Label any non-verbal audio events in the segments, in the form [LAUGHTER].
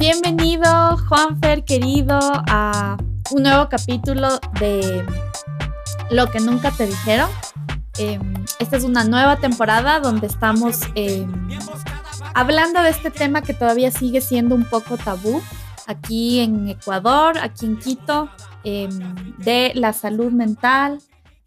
Bienvenido, Juanfer, querido, a un nuevo capítulo de Lo que nunca te dijeron. Em, esta es una nueva temporada donde estamos em, hablando de este tema que todavía sigue siendo un poco tabú aquí en Ecuador, aquí en Quito, em, de la salud mental,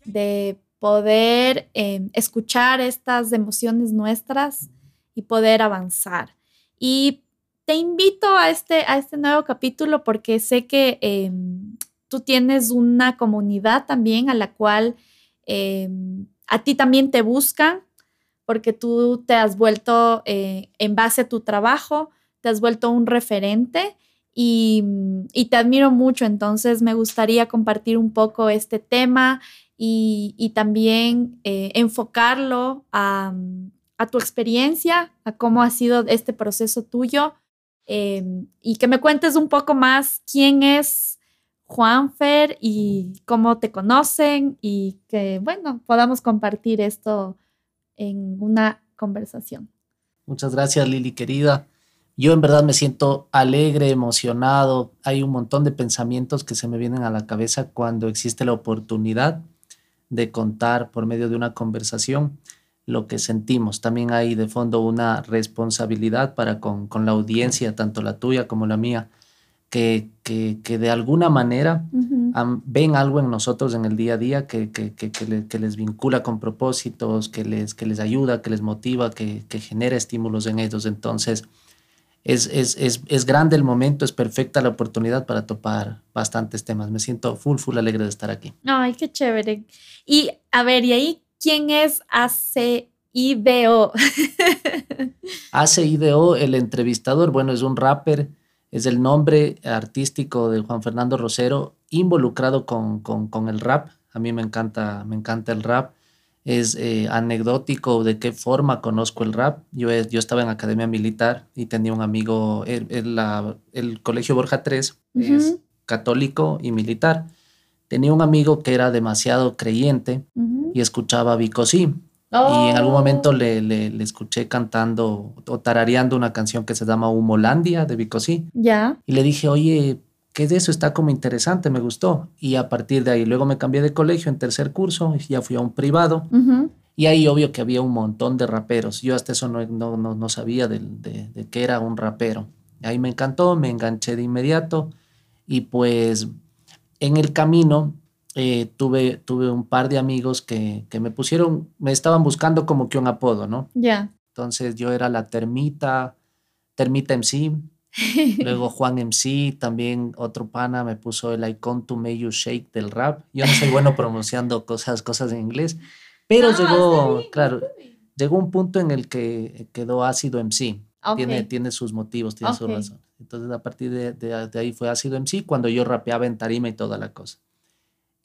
de poder escuchar estas emociones nuestras y poder avanzar. Y te invito a este, a este nuevo capítulo porque sé que em, tú tienes una comunidad también a la cual em, a ti también te buscan porque tú te has vuelto, eh, en base a tu trabajo, te has vuelto un referente y, te admiro mucho. Entonces me gustaría compartir un poco este tema y, también eh, enfocarlo a, a tu experiencia, a cómo ha sido este proceso tuyo Em, y que me cuentes un poco más quién es Juanfer y cómo te conocen y que, bueno, podamos compartir esto en una conversación. Muchas gracias, Lili, querida. Yo en verdad me siento alegre, emocionado. Hay un montón de pensamientos que se me vienen a la cabeza cuando existe la oportunidad de contar por medio de una conversación lo que sentimos. También hay de fondo una responsabilidad para con, la audiencia, tanto la tuya como la mía, que, que, de alguna manera ven algo en nosotros en el día a día que, que, les vincula con propósitos, que les, que les ayuda, que les motiva, que, genera estímulos en ellos. Entonces, es, es, es, es, grande el momento, es perfecta la oportunidad para topar bastantes temas. Me siento full, full alegre de estar aquí. Ay, qué chévere. Y a ver, ¿y ahí ¿Quién es ACIDO? ACIDO, [LAUGHS] el entrevistador, bueno, es un rapper, es el nombre artístico de Juan Fernando Rosero, involucrado con, con, el rap. A mí me encanta, me encanta el rap. Es eh, anecdótico de qué forma conozco el rap. Yo, yo estaba en academia militar y tenía un amigo, el, la, el Colegio Borja 3 es católico y militar tenía un amigo que era demasiado creyente y escuchaba Bicosí. Y en algún momento oh. le, le, escuché cantando o tarareando una canción que se llama Humolandia de Bicosí. Ya. Y le dije, oye, ¿qué de eso? Está como interesante, me gustó. Y a partir de ahí, luego me cambié de colegio en tercer curso, y ya fui a un privado. Y ahí obvio que había un montón de raperos. Yo hasta eso no, no, no, sabía de, de, de qué era un rapero. Ahí me encantó, me enganché de inmediato. Y pues en el camino eh, tuve, tuve un par de amigos que, me pusieron, me estaban buscando como que un apodo, ¿no? Ya. Entonces yo era la Termita, Termita MC. [LAUGHS] Luego Juan MC, también otro pana me puso el Icon to Make You Shake del rap. Yo no soy bueno [LAUGHS] pronunciando cosas, cosas en inglés, pero llegó, claro, llegó un punto en el que quedó ácido MC. Tiene, tiene sus motivos, tiene su razón. Entonces a partir de, de, ahí fue ácido MC cuando yo rapeaba en tarima y toda la cosa.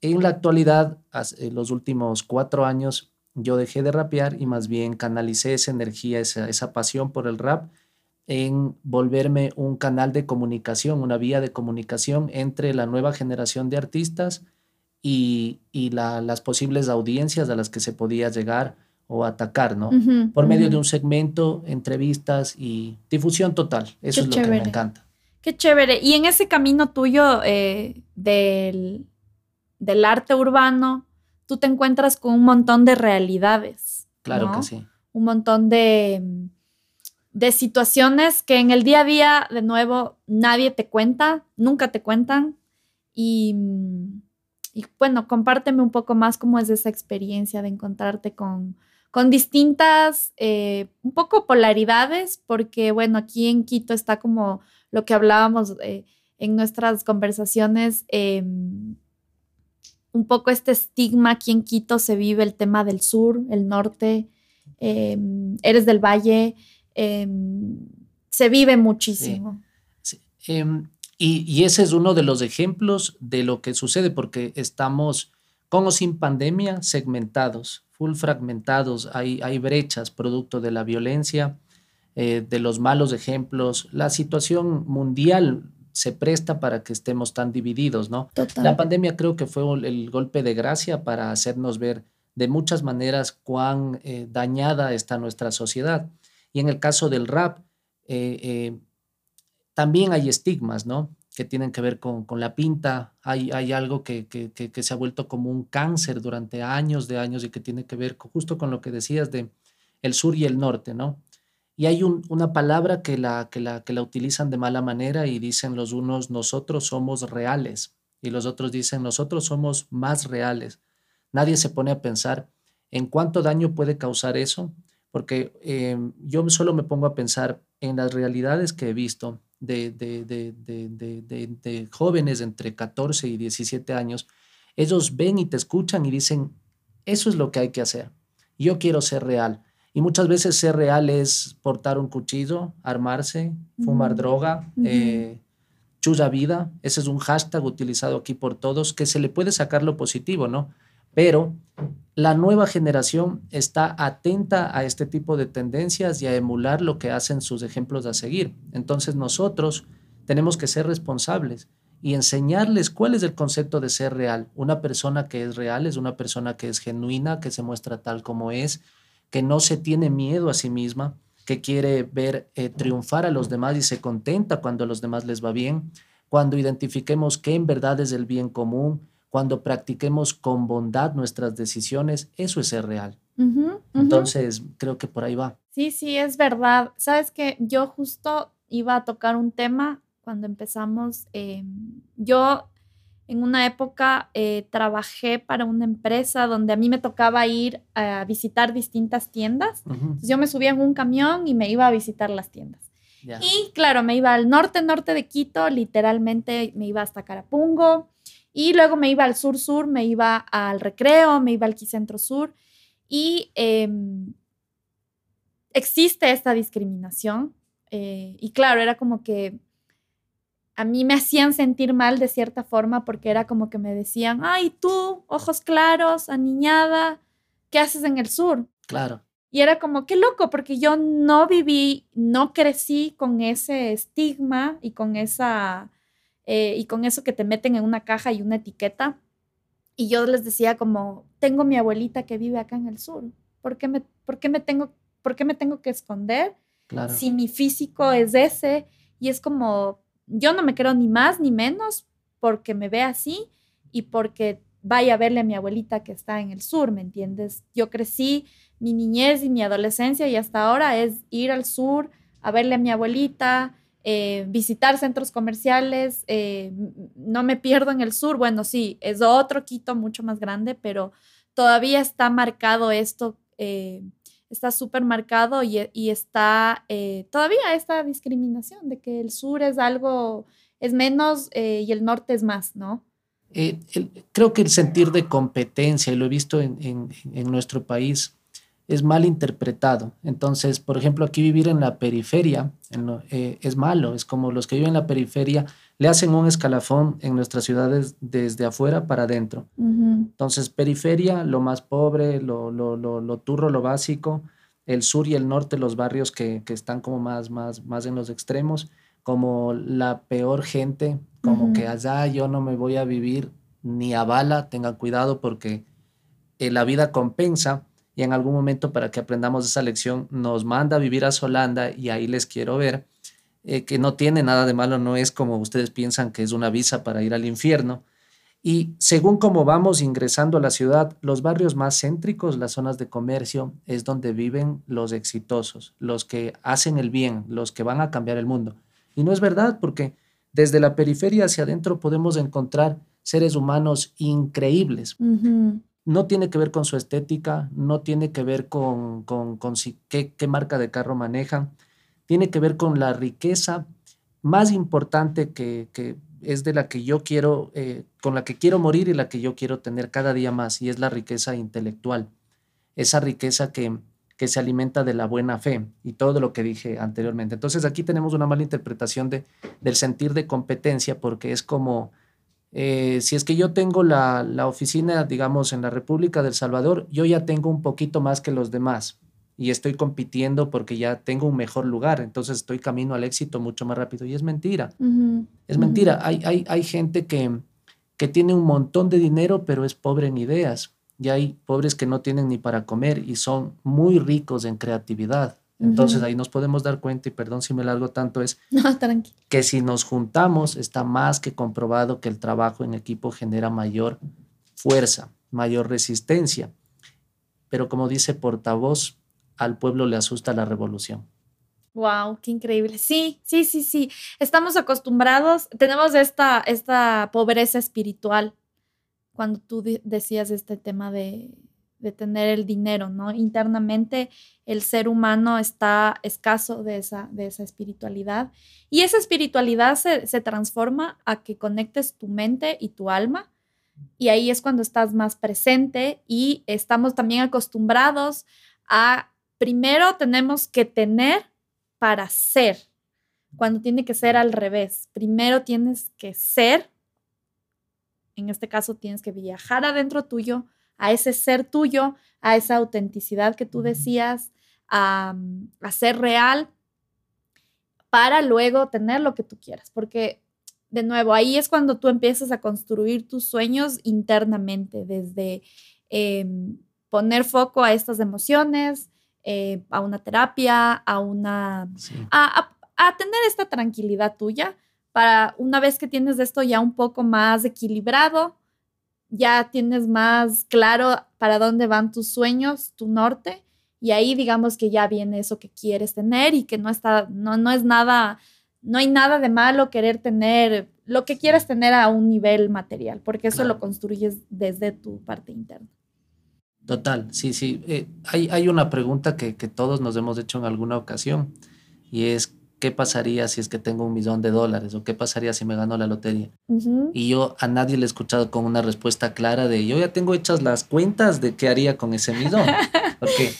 En la actualidad, en los últimos cuatro años, yo dejé de rapear y más bien canalicé esa energía, esa, esa pasión por el rap en volverme un canal de comunicación, una vía de comunicación entre la nueva generación de artistas y, y la, las posibles audiencias a las que se podía llegar o atacar, ¿no? Por medio de un segmento, entrevistas y difusión total. Eso es lo que me encanta. Qué chévere. Y en ese camino tuyo eh, del del arte urbano, tú te encuentras con un montón de realidades. Claro que sí. Un montón de, de situaciones que en el día a día, de nuevo, nadie te cuenta, nunca te cuentan. Y, bueno, compárteme un poco más cómo es esa experiencia de encontrarte con, con distintas, eh, un poco polaridades, porque bueno, aquí en Quito está como lo que hablábamos eh, en nuestras conversaciones. Em, un poco este estigma aquí en Quito se vive el tema del sur, el norte, em, eres del valle, em, se vive muchísimo. Em, y, ese es uno de los ejemplos de lo que sucede porque estamos con o sin pandemia segmentados, full fragmentados, hay, hay brechas producto de la violencia, eh, de los malos ejemplos, la situación mundial se presta para que estemos tan divididos, ¿no? La pandemia creo que fue el golpe de gracia para hacernos ver de muchas maneras cuán eh, dañada está nuestra sociedad. Y en el caso del rap, eh, eh, también hay estigmas, ¿no? Que tienen que ver con, con la pinta. Hay, hay algo que, que, que, se ha vuelto como un cáncer durante años de años y que tiene que ver justo con lo que decías de el sur y el norte, ¿no? Y hay una palabra que la, que, la, que la utilizan de mala manera y dicen los unos, nosotros somos reales, y los otros dicen, nosotros somos más reales. Nadie se pone a pensar en cuánto daño puede causar eso, porque em, yo solo me pongo a pensar en las realidades que he visto de, de, de, de, jóvenes entre 14 y 17 años. Ellos ven y te escuchan y dicen, eso es lo que hay que hacer. Yo quiero ser real. Y muchas veces ser real es portar un cuchillo, armarse, fumar droga, eh, chulla vida. Ese es un hashtag utilizado aquí por todos que se le puede sacar lo positivo, ¿no? Pero la nueva generación está atenta a este tipo de tendencias y a emular lo que hacen sus ejemplos a seguir. Entonces nosotros tenemos que ser responsables y enseñarles cuál es el concepto de ser real. Una persona que es real es una persona que es genuina, que se muestra tal como es, que no se tiene miedo a sí misma, que quiere ver eh, triunfar a los demás y se contenta cuando a los demás les va bien, cuando identifiquemos qué en verdad es el bien común, cuando practiquemos con bondad nuestras decisiones, eso es ser real. Entonces, creo que por ahí va. Sí, sí, es verdad. Sabes que yo justo iba a tocar un tema cuando empezamos. Em, yo en una época eh, trabajé para una empresa donde a mí me tocaba ir a visitar distintas tiendas. Entonces yo me subía en un camión y me iba a visitar las tiendas. Y claro, me iba al norte, norte de Quito, literalmente me iba hasta Carapungo. Y luego me iba al sur-sur, me iba al recreo, me iba al Quicentro Sur. Y em, existe esta discriminación. Eh, y claro, era como que a mí me hacían sentir mal de cierta forma porque era como que me decían, ay, tú, ojos claros, aniñada, ¿qué haces en el sur? Claro. Y era como, qué loco, porque yo no viví, no crecí con ese estigma y con esa, eh, y con eso que te meten en una caja y una etiqueta. Y yo les decía como, tengo mi abuelita que vive acá en el sur, ¿por qué me, por qué me, tengo, por qué me tengo que esconder? Claro. Si mi físico es ese, y es como, yo no me creo ni más ni menos porque me ve así y porque vaya a verle a mi abuelita que está en el sur, ¿me entiendes? Yo crecí, mi niñez y mi adolescencia y hasta ahora es ir al sur a verle a mi abuelita, eh, visitar centros comerciales, eh, no me pierdo en el sur, bueno, sí, es otro Quito mucho más grande, pero todavía está marcado esto eh, está súper marcado y, está eh, todavía esta discriminación de que el sur es algo, es menos eh, y el norte es más, ¿no? Eh, creo que el sentir de competencia, y lo he visto en, en, nuestro país, es mal interpretado. Entonces, por ejemplo, aquí vivir en la periferia es malo, es como los que viven en la periferia le hacen un escalafón en nuestras ciudades desde afuera para adentro. Entonces, periferia, lo más pobre, lo, lo, lo, lo, turro, lo básico, el sur y el norte, los barrios que, que, están como más, más, más en los extremos, como la peor gente, como que allá yo no me voy a vivir ni a bala, tengan cuidado porque eh, la vida compensa y en algún momento para que aprendamos esa lección nos manda a vivir a Solanda y ahí les quiero ver eh, que no tiene nada de malo, no es como ustedes piensan que es una visa para ir al infierno. Y según cómo vamos ingresando a la ciudad, los barrios más céntricos, las zonas de comercio, es donde viven los exitosos, los que hacen el bien, los que van a cambiar el mundo. Y no es verdad, porque desde la periferia hacia adentro podemos encontrar seres humanos increíbles. No tiene que ver con su estética, no tiene que ver con, con, qué, qué marca de carro manejan, tiene que ver con la riqueza más importante que, es de la que yo quiero, eh, con la que quiero morir y la que yo quiero tener cada día más, y es la riqueza intelectual, esa riqueza que, que se alimenta de la buena fe y todo lo que dije anteriormente. Entonces aquí tenemos una mala interpretación de, del sentir de competencia porque es como, eh, si es que yo tengo la, la oficina, digamos, en la República del Salvador, yo ya tengo un poquito más que los demás, y estoy compitiendo porque ya tengo un mejor lugar, entonces estoy camino al éxito mucho más rápido. Y es mentira. Es mentira. Hay, hay, hay gente que, que tiene un montón de dinero, pero es pobre en ideas. Y hay pobres que no tienen ni para comer y son muy ricos en creatividad. Entonces ahí nos podemos dar cuenta, y perdón si me largo tanto, es [LAUGHS] no, que si nos juntamos está más que comprobado que el trabajo en equipo genera mayor fuerza, mayor resistencia. Pero como dice portavoz, al pueblo le asusta la revolución. Wow, qué increíble. Sí, sí, sí, sí. Estamos acostumbrados, tenemos esta, esta pobreza espiritual. Cuando tú decías este tema de, de tener el dinero, ¿no? Internamente el ser humano está escaso de esa, de esa espiritualidad y esa espiritualidad se, se, transforma a que conectes tu mente y tu alma y ahí es cuando estás más presente y estamos también acostumbrados a, primero tenemos que tener para ser, cuando tiene que ser al revés, primero tienes que ser, en este caso tienes que viajar adentro tuyo, a ese ser tuyo, a esa autenticidad que tú decías, a, ser real, para luego tener lo que tú quieras. Porque, de nuevo, ahí es cuando tú empiezas a construir tus sueños internamente, desde em, poner foco a estas emociones, eh, a una terapia, a una... A, a tener esta tranquilidad tuya para una vez que tienes esto ya un poco más equilibrado, ya tienes más claro para dónde van tus sueños, tu norte, y ahí digamos que ya viene eso que quieres tener y que no está, no, no es nada, no hay nada de malo querer tener lo que quieres tener a un nivel material, porque eso lo construyes desde tu parte interna. Total, sí, sí. Eh, hay, hay, una pregunta que, que todos nos hemos hecho en alguna ocasión y es ¿qué pasaría si es que tengo un millón de dólares? ¿O qué pasaría si me gano la lotería? Y yo a nadie le he escuchado con una respuesta clara de, yo ya tengo hechas las cuentas de qué haría con ese millón. [LAUGHS] Porque,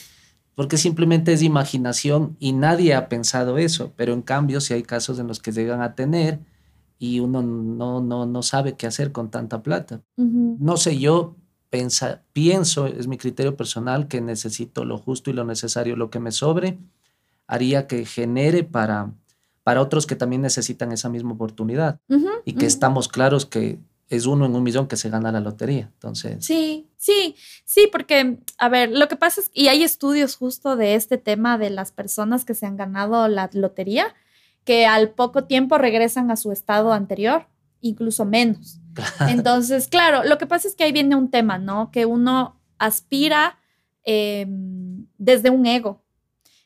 porque simplemente es imaginación y nadie ha pensado eso. Pero en cambio, si hay casos en los que llegan a tener y uno no, no, no sabe qué hacer con tanta plata. No sé, yo pensa, pienso, es mi criterio personal, que necesito lo justo y lo necesario, lo que me sobre haría que genere para, para otros que también necesitan esa misma oportunidad y que estamos claros que es uno en un millón que se gana la lotería. Entonces. Sí, sí, sí, porque, a ver, lo que pasa es, y hay estudios justo de este tema de las personas que se han ganado la lotería, que al poco tiempo regresan a su estado anterior, incluso menos. [LAUGHS] Entonces, claro, lo que pasa es que ahí viene un tema, ¿no? Que uno aspira em, desde un ego.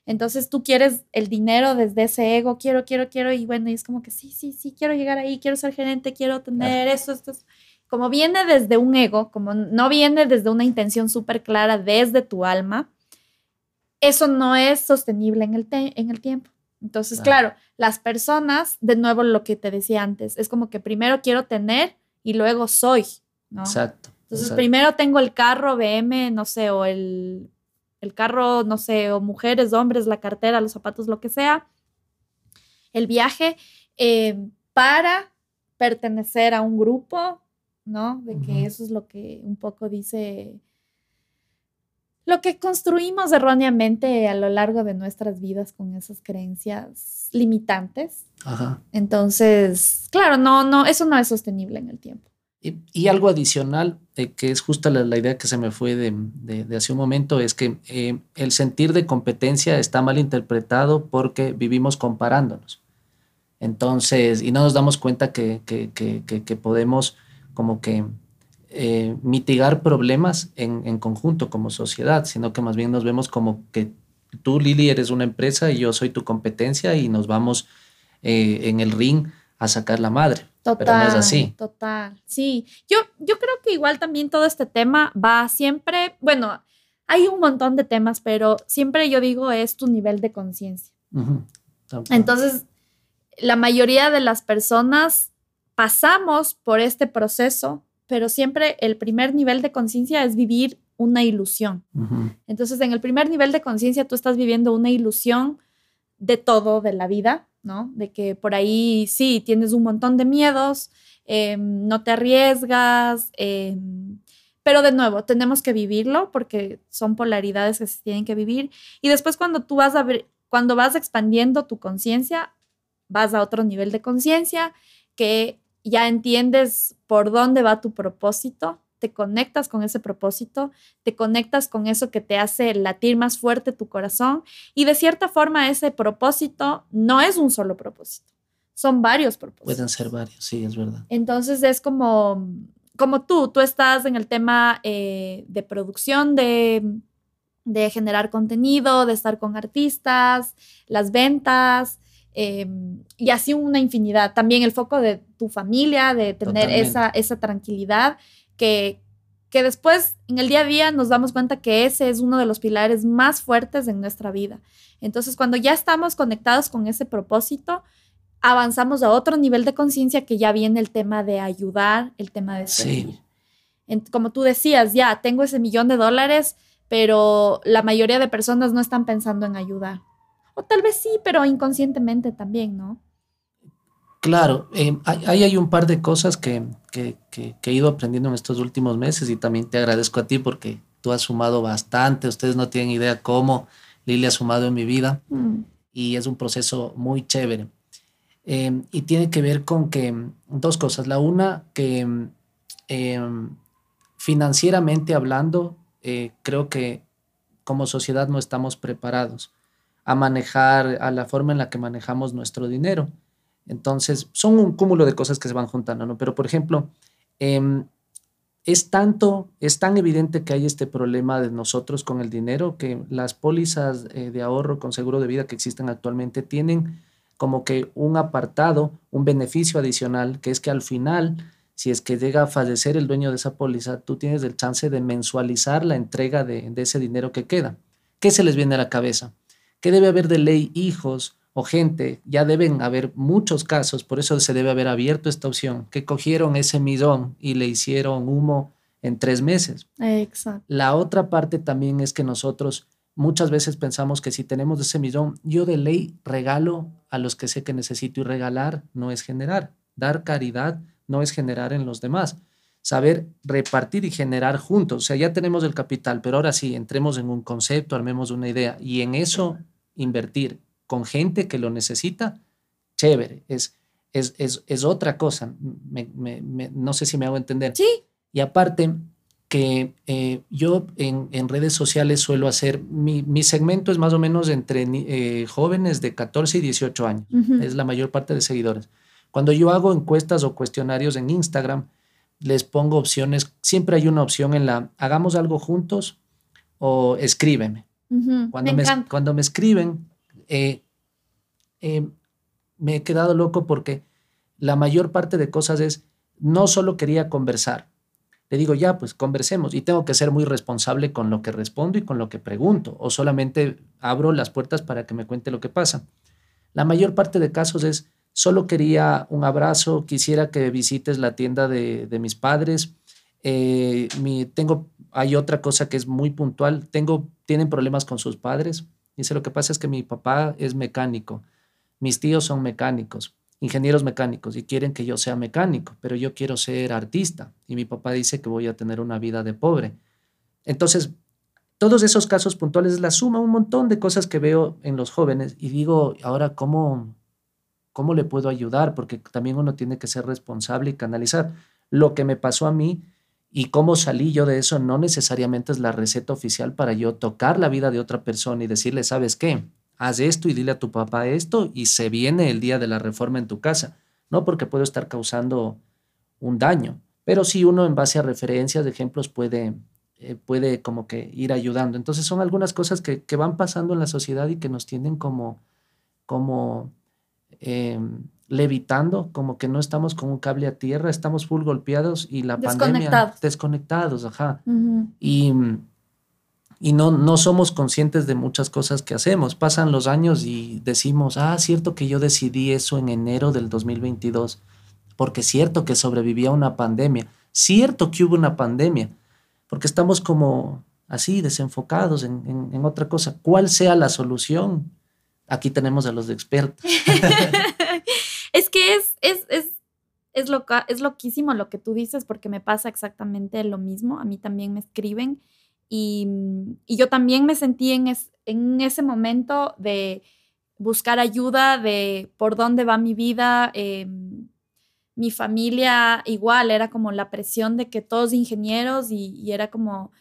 Entonces tú quieres el dinero desde ese ego, quiero, quiero, quiero, y bueno, y es como que sí, sí, sí, quiero llegar ahí, quiero ser gerente, quiero tener eso, esto, Como viene desde un ego, como no viene desde una intención súper clara desde tu alma, eso no es sostenible en el, en el tiempo. Entonces, claro. las personas, de nuevo lo que te decía antes, es como que primero quiero tener y luego soy, ¿no? Exacto. Entonces, primero tengo el carro BM, no sé, o el el carro, no sé, o mujeres, hombres, la cartera, los zapatos, lo que sea, el viaje, eh, para pertenecer a un grupo, ¿no? De que eso es lo que un poco dice, lo que construimos erróneamente a lo largo de nuestras vidas con esas creencias limitantes. Entonces, claro, no, no, eso no es sostenible en el tiempo. Y, algo adicional, eh, que es justo la, idea que se me fue de, hace un momento, es que eh, el sentir de competencia está mal interpretado porque vivimos comparándonos. Entonces, y no nos damos cuenta que, que, podemos como que eh, mitigar problemas en, en, conjunto como sociedad, sino que más bien nos vemos como que tú, Lili, eres una empresa y yo soy tu competencia y nos vamos en el ring a sacar la madre. Total, pero no es así. Total, sí. Yo, yo creo que igual también todo este tema va siempre, bueno, hay un montón de temas, pero siempre yo digo es tu nivel de conciencia. Entonces, la mayoría de las personas pasamos por este proceso, pero siempre el primer nivel de conciencia es vivir una ilusión. Entonces, en el primer nivel de conciencia tú estás viviendo una ilusión de todo, de la vida, ¿no? De que por ahí sí, tienes un montón de miedos, em, no te arriesgas, em, pero de nuevo, tenemos que vivirlo porque son polaridades que se tienen que vivir. Y después cuando tú vas a ver, cuando vas expandiendo tu conciencia, vas a otro nivel de conciencia que ya entiendes por dónde va tu propósito, te conectas con ese propósito, te conectas con eso que te hace latir más fuerte tu corazón y de cierta forma ese propósito no es un solo propósito, son varios propósitos. Pueden ser varios, sí, es verdad. Entonces es como, como tú, tú estás en el tema eh, de producción de de generar contenido, de estar con artistas, las ventas, em, y así una infinidad. También el foco de tu familia, de tener esa, esa tranquilidad que, que después en el día a día nos damos cuenta que ese es uno de los pilares más fuertes en nuestra vida. Entonces, cuando ya estamos conectados con ese propósito, avanzamos a otro nivel de conciencia que ya viene el tema de ayudar, el tema de servir. como tú decías, ya tengo ese millón de dólares, pero la mayoría de personas no están pensando en ayudar. O tal vez sí, pero inconscientemente también, ¿no? Claro, eh, ahí hay un par de cosas que, que, he ido aprendiendo en estos últimos meses y también te agradezco a ti porque tú has sumado bastante, ustedes no tienen idea cómo Lili ha sumado en mi vida mm. y es un proceso muy chévere. Eh, y tiene que ver con que dos cosas. La una, que eh, financieramente hablando, creo que como sociedad no estamos preparados a manejar, a la forma en la que manejamos nuestro dinero. Entonces, son un cúmulo de cosas que se van juntando, ¿no? Pero, por ejemplo, em, es tanto, es tan evidente que hay este problema de nosotros con el dinero que las pólizas eh, de ahorro con seguro de vida que existen actualmente tienen como que un apartado, un beneficio adicional, que es que al final si es que llega a fallecer el dueño de esa póliza, tú tienes el chance de mensualizar la entrega de, ese dinero que queda. ¿Qué se les viene a la cabeza? ¿Qué debe haber de ley hijos o gente? Ya deben haber muchos casos, por eso se debe haber abierto esta opción, que cogieron ese millón y le hicieron humo en tres meses. Exacto. La otra parte también es que nosotros muchas veces pensamos que si tenemos ese millón, yo de ley regalo a los que sé que necesito y regalar no es generar. Dar caridad no es generar en los demás. Saber repartir y generar juntos. O sea, ya tenemos el capital, pero ahora sí, entremos en un concepto, armemos una idea y en eso invertir con gente que lo necesita, chévere, es, es, es, otra cosa. no sé si me hago entender. Sí. Y aparte, que eh, yo en, redes sociales suelo hacer, mi, segmento es más o menos entre eh, jóvenes de 14 y 18 años, es la mayor parte de seguidores. Cuando yo hago encuestas o cuestionarios en Instagram, les pongo opciones, siempre hay una opción en la hagamos algo juntos o escríbeme. Cuando, me, cuando me escriben, eh, eh, me he quedado loco porque la mayor parte de cosas es, no solo quería conversar. Le digo, ya, pues conversemos y tengo que ser muy responsable con lo que respondo y con lo que pregunto, o solamente abro las puertas para que me cuente lo que pasa. La mayor parte de casos es, Solo quería un abrazo, quisiera que visites la tienda de, mis padres. Eh, mi, tengo, hay otra cosa que es muy puntual. Tengo, tienen problemas con sus padres. Dice, lo que pasa es que mi papá es mecánico, mis tíos son mecánicos, ingenieros mecánicos, y quieren que yo sea mecánico, pero yo quiero ser artista. Y mi papá dice que voy a tener una vida de pobre. Entonces, todos esos casos puntuales es la suma, un montón de cosas que veo en los jóvenes y digo, ahora, ¿cómo, ¿Cómo le puedo ayudar? Porque también uno tiene que ser responsable y canalizar. Lo que me pasó a mí y cómo salí yo de eso no necesariamente es la receta oficial para yo tocar la vida de otra persona y decirle, ¿sabes qué? Haz esto y dile a tu papá esto y se viene el día de la reforma en tu casa. No porque puedo estar causando un daño, pero sí uno en base a referencias, de ejemplos, puede, eh, puede como que ir ayudando. Entonces son algunas cosas que, que van pasando en la sociedad y que nos tienen como, como eh, levitando, como que no estamos con un cable a tierra, estamos full golpeados y la pandemia desconectados, ajá. Y, y no, no somos conscientes de muchas cosas que hacemos. Pasan los años y decimos, ah, cierto que yo decidí eso en enero del 2022, porque cierto que sobrevivía una pandemia, cierto que hubo una pandemia, porque estamos como así desenfocados en, en otra cosa. ¿Cuál sea la solución? Aquí tenemos a los expertos. [LAUGHS] es que es, es, es, es, es loquísimo lo que tú dices porque me pasa exactamente lo mismo. A mí también me escriben y, y yo también me sentí en, en ese momento de buscar ayuda, de por dónde va mi vida, em, mi familia igual, era como la presión de que todos ingenieros y, era como,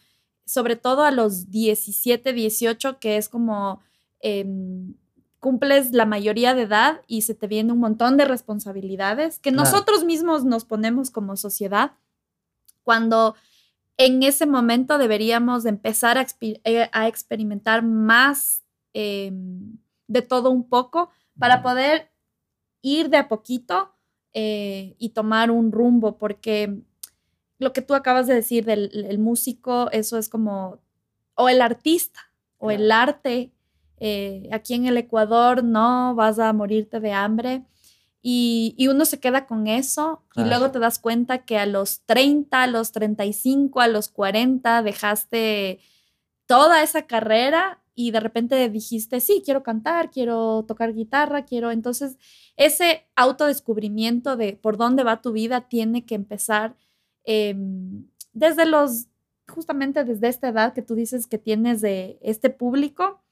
sobre todo a los 17, 18, que es como... Em, cumples la mayoría de edad y se te viene un montón de responsabilidades que nosotros mismos nos ponemos como sociedad cuando en ese momento deberíamos empezar a, eh, experimentar más em, de todo un poco para poder ir de a poquito eh, y tomar un rumbo, porque lo que tú acabas de decir del músico, eso es como, o el artista, o el arte, eh, aquí en el Ecuador no vas a morirte de hambre. Y, uno se queda con eso y luego te das cuenta que a los 30, a los 35, a los 40 dejaste toda esa carrera y de repente dijiste, sí, quiero cantar, quiero tocar guitarra, quiero. Entonces, ese autodescubrimiento de por dónde va tu vida tiene que empezar em, desde los, justamente desde esta edad que tú dices que tienes de este público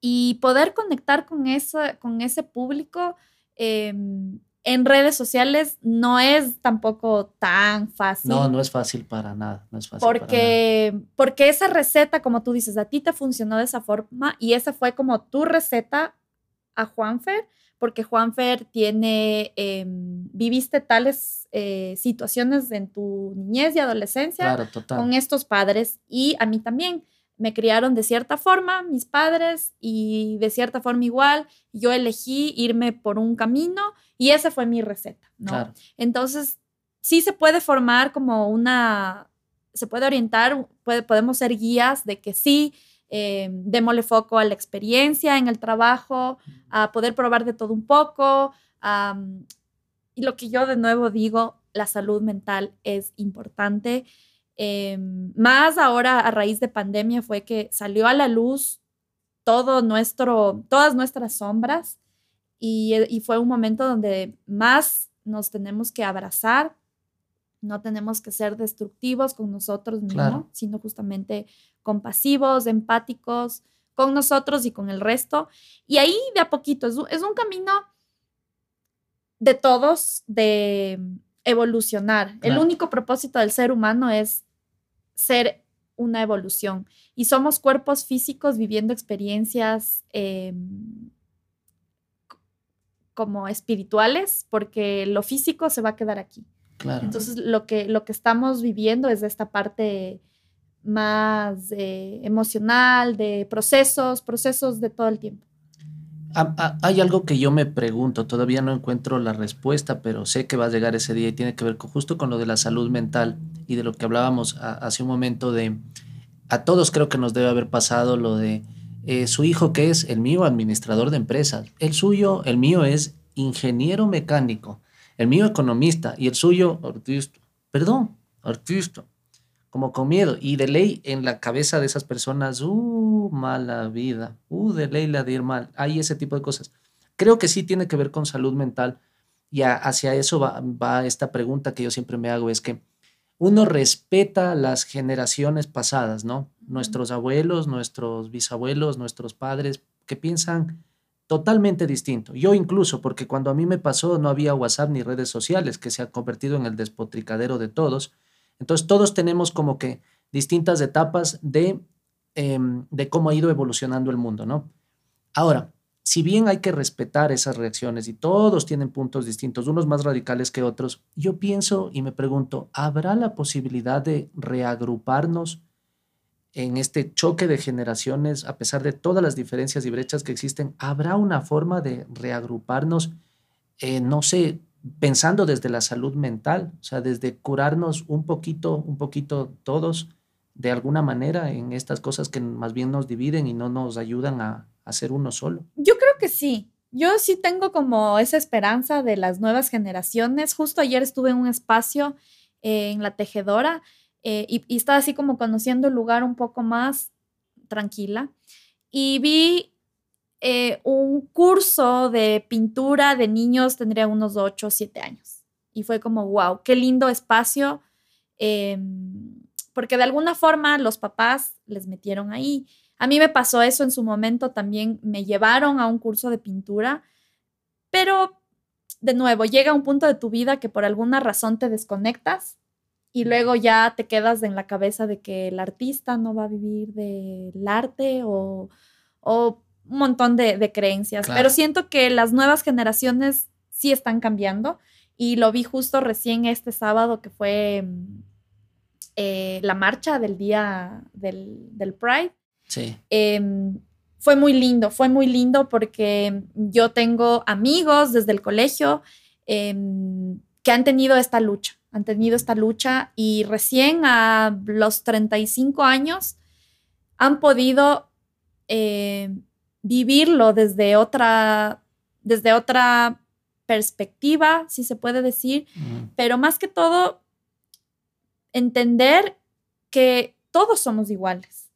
y poder conectar con, esa, con ese público Em, en redes sociales no es tampoco tan fácil. No, no es fácil para nada. No es fácil porque, porque esa receta, como tú dices, a ti te funcionó de esa forma y esa fue como tu receta a Juanfer, porque Juanfer tiene, em, viviste tales eh, situaciones en tu niñez y adolescencia con estos padres y a mí también me criaron de cierta forma, mis padres, y de cierta forma igual, yo elegí irme por un camino y esa fue mi receta, ¿no? Entonces, sí se puede formar como una, se puede orientar, puede, podemos ser guías de que sí, eh, démosle foco a la experiencia en el trabajo, a poder probar de todo un poco. y lo que yo de nuevo digo, la salud mental es importante. Em, más ahora a raíz de pandemia fue que salió a la luz todo nuestro, todas nuestras sombras y, y, fue un momento donde más nos tenemos que abrazar, no tenemos que ser destructivos con nosotros mismos, sino justamente compasivos, empáticos con nosotros y con el resto. Y ahí de a poquito, es es un camino de todos de evolucionar. El único propósito del ser humano es ser una evolución. Y somos cuerpos físicos viviendo experiencias em, como espirituales, porque lo físico se va a quedar aquí. Entonces, lo que, lo que estamos viviendo es esta parte más eh, emocional, de procesos, procesos de todo el tiempo. Hay algo que yo me pregunto, todavía no encuentro la respuesta, pero sé que va a llegar ese día y tiene que ver justo con lo de la salud mental y de lo que hablábamos hace un momento de, a todos creo que nos debe haber pasado lo de eh, su hijo que es el mío administrador de empresas, el suyo, el mío es ingeniero mecánico, el mío economista y el suyo artista, perdón, artista como con miedo. Y de ley en la cabeza de esas personas, uh, mala vida, uh, de ley la de ir mal. Hay ese tipo de cosas. Creo que sí tiene que ver con salud mental y hacia eso va, va, esta pregunta que yo siempre me hago, es que uno respeta las generaciones pasadas, ¿no? Nuestros abuelos, nuestros bisabuelos, nuestros padres, que piensan totalmente distinto. Yo incluso, porque cuando a mí me pasó no había WhatsApp ni redes sociales, que se ha convertido en el despotricadero de todos entonces todos tenemos como que distintas etapas de, em, de cómo ha ido evolucionando el mundo, ¿no? Ahora, si bien hay que respetar esas reacciones y todos tienen puntos distintos, unos más radicales que otros, yo pienso y me pregunto, ¿habrá la posibilidad de reagruparnos en este choque de generaciones, a pesar de todas las diferencias y brechas que existen? ¿Habrá una forma de reagruparnos, no sé, pensando desde la salud mental, o sea, desde curarnos un poquito, un poquito todos de alguna manera en estas cosas que más bien nos dividen y no nos ayudan a, a ser uno solo. Yo creo que sí. Yo sí tengo como esa esperanza de las nuevas generaciones. Justo ayer estuve en un espacio eh, en la tejedora eh, y, y estaba así como conociendo el lugar un poco más tranquila y vi eh, un curso de pintura de niños, tendría unos 8 o 7 años. Y fue como, wow, qué lindo espacio, em, porque de alguna forma los papás les metieron ahí. A mí me pasó eso en su momento, también me llevaron a un curso de pintura, pero de nuevo, llega un punto de tu vida que por alguna razón te desconectas y luego ya te quedas en la cabeza de que el artista no va a vivir del arte o, un montón de, creencias. Pero siento que las nuevas generaciones sí están cambiando y lo vi justo recién este sábado que fue mm, eh, la marcha del día del, Pride. Sí. Em, fue muy lindo, fue muy lindo porque yo tengo amigos desde el colegio em, que han tenido esta lucha, han tenido esta lucha y recién a los 35 años han podido eh, vivirlo desde otra, desde otra perspectiva, si se puede decir, pero más que todo, entender que todos somos iguales.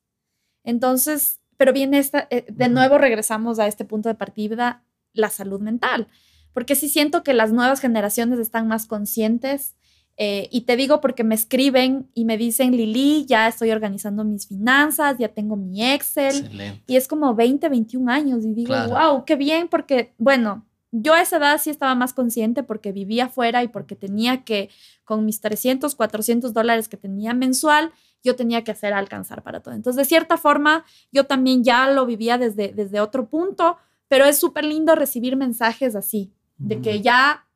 Entonces, pero viene esta, eh, de nuevo regresamos a este punto de partida, la salud mental, porque sí siento que las nuevas generaciones están más conscientes. Eh, y te digo porque me escriben y me dicen, Lili, ya estoy organizando mis finanzas, ya tengo mi Excel. Y es como 20, 21 años. Y digo, wow, qué bien, porque, bueno, yo a esa edad sí estaba más consciente porque vivía afuera y porque tenía que, con mis 300, 400 dólares que tenía mensual, yo tenía que hacer alcanzar para todo. Entonces, de cierta forma, yo también ya lo vivía desde, desde otro punto, pero es súper lindo recibir mensajes así, de que ya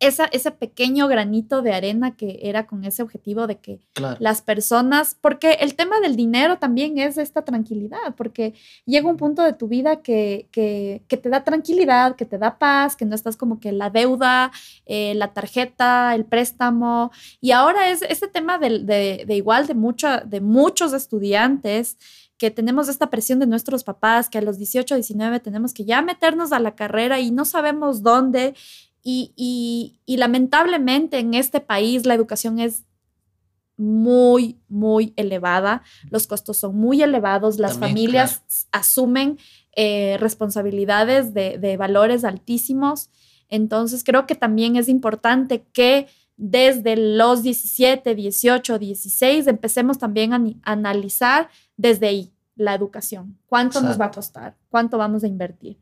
ese pequeño granito de arena que era con ese objetivo de que las personas, porque el tema del dinero también es esta tranquilidad, porque llega un punto de tu vida que, que, te da tranquilidad, que te da paz, que no estás como que la deuda, eh, la tarjeta, el préstamo, y ahora es este tema de, de, igual de, mucha, de muchos estudiantes que tenemos esta presión de nuestros papás, que a los 18, 19 tenemos que ya meternos a la carrera y no sabemos dónde y, lamentablemente en este país la educación es muy, muy elevada, los costos son muy elevados, las familias asumen eh, responsabilidades de, valores altísimos. Entonces creo que también es importante que desde los 17, 18, 16 empecemos también a, analizar desde ahí la educación. ¿Cuánto nos va a costar? ¿Cuánto vamos a invertir?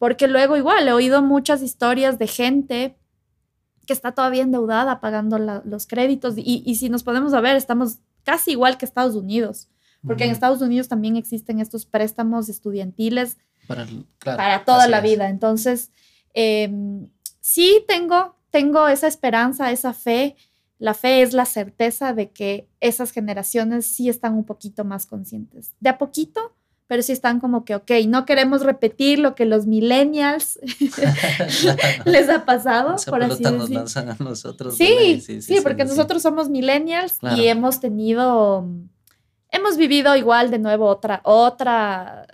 Porque luego igual he oído muchas historias de gente que está todavía endeudada pagando los créditos y, si nos podemos ver, estamos casi igual que Estados Unidos, porque en Estados Unidos también existen estos préstamos estudiantiles para, toda la vida. Entonces, em, sí tengo, tengo esa esperanza, esa fe. La fe es la certeza de que esas generaciones sí están un poquito más conscientes. De a poquito, pero sí están como que, ok, no queremos repetir lo que los millennials [LAUGHS] les ha pasado, por así decirlo. nosotros. Sí, sí, sí, porque nosotros somos millennials y hemos tenido, hemos vivido igual de nuevo otra, otra,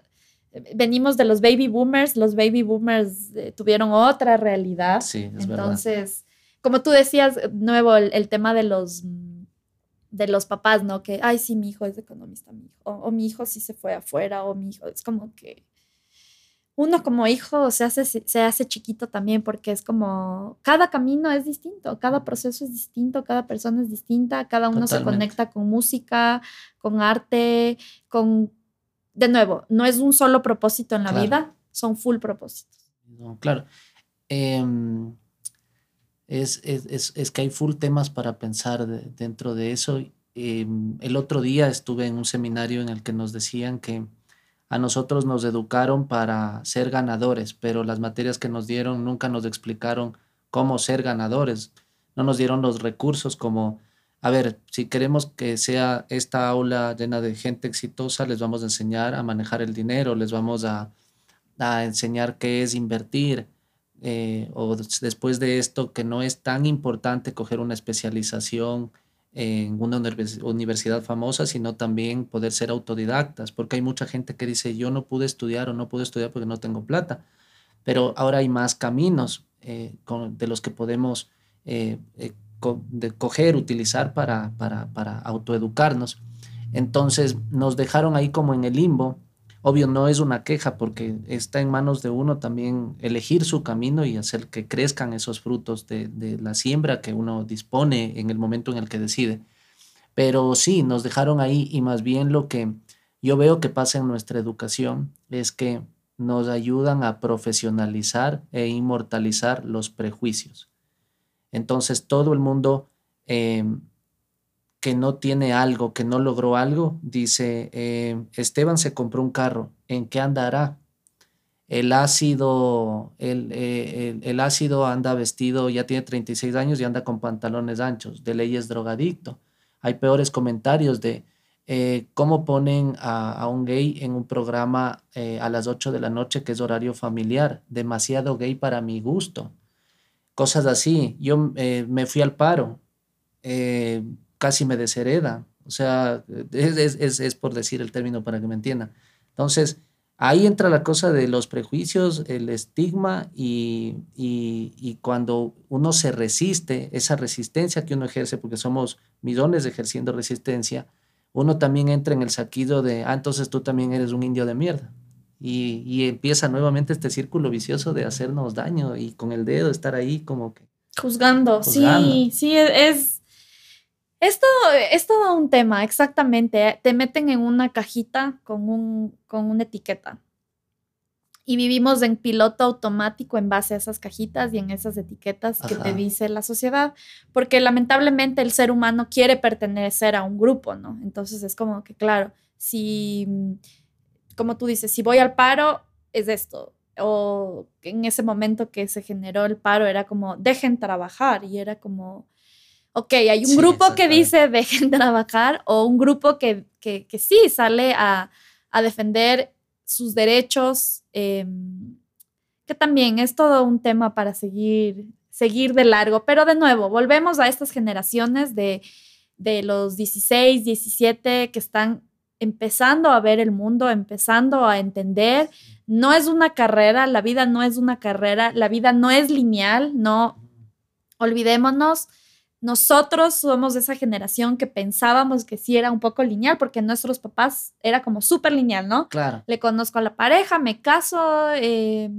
venimos de los baby boomers, los baby boomers eh, tuvieron otra realidad. Sí, es Entonces, como tú decías, nuevo, el tema de los de los papás, ¿no? Que, ay, sí, mi hijo es economista, mi hijo, o, mi hijo sí se fue afuera, o mi hijo, es como que uno como hijo se hace, se hace chiquito también porque es como, cada camino es distinto, cada proceso es distinto, cada persona es distinta, cada uno se conecta con música, con arte, con, de nuevo, no es un solo propósito en la vida, son full propósitos. No, claro. Em, es, es, es, que hay full temas para pensar dentro de eso. Em, el otro día estuve en un seminario en el que nos decían que a nosotros nos educaron para ser ganadores, pero las materias que nos dieron nunca nos explicaron cómo ser ganadores. No nos dieron los recursos como, a ver, si queremos que sea esta aula llena de gente exitosa, les vamos a enseñar a manejar el dinero, les vamos a, a enseñar qué es invertir, eh, o después de esto que no es tan importante coger una especialización en una universidad famosa, sino también poder ser autodidactas, porque hay mucha gente que dice, yo no pude estudiar o no pude estudiar porque no tengo plata, pero ahora hay más caminos eh, de los que podemos eh, coger, utilizar para, para, para autoeducarnos. Entonces nos dejaron ahí como en el limbo Obvio, no es una queja porque está en manos de uno también elegir su camino y hacer que crezcan esos frutos de, la siembra que uno dispone en el momento en el que decide. Pero sí, nos dejaron ahí y más bien lo que yo veo que pasa en nuestra educación es que nos ayudan a profesionalizar e inmortalizar los prejuicios. Entonces todo el mundo em, que no tiene algo, que no logró algo, dice, em, Esteban se compró un carro, ¿en qué andará? El ácido, eh, el, ácido anda vestido, ya tiene 36 años y anda con pantalones anchos, de ley es drogadicto. Hay peores comentarios de eh, cómo ponen a, un gay en un programa eh, a las 8 de la noche que es horario familiar, demasiado gay para mi gusto. Cosas así. Yo me fui al paro, casi me deshereda. O sea, es, es por decir el término para que me entiendan. Entonces, Ahí entra la cosa de los prejuicios, el estigma y, cuando uno se resiste, esa resistencia que uno ejerce, porque somos millones ejerciendo resistencia, uno también entra en el saquido de, ah, entonces tú también eres un indio de mierda. Y, empieza nuevamente este círculo vicioso de hacernos daño y con el dedo estar ahí como que... Juzgando, sí, sí, es, es todo, un tema, exactamente. Te meten en una cajita con, un, con una etiqueta. Y vivimos en piloto automático en base a esas cajitas y en esas etiquetas que te dice la sociedad, porque lamentablemente el ser humano quiere pertenecer a un grupo, ¿no? Entonces es como que, claro, si, como tú dices, si voy al paro, es esto. O en ese momento que se generó el paro era como, dejen trabajar y era como, ok, hay un grupo que dice [LAUGHS] dejen trabajar o un grupo que, que, sí sale a, a, defender sus derechos, em, que también es todo un tema para seguir, seguir de largo. Pero de nuevo, volvemos a estas generaciones de, de los 16, 17 que están empezando a ver el mundo, empezando a entender. No es una carrera, la vida no es una carrera, la vida no es lineal, no olvidémonos nosotros somos de esa generación que pensábamos que sí era un poco lineal, porque nuestros papás era como súper lineal, ¿no? Claro. Le conozco a la pareja, me caso, eh,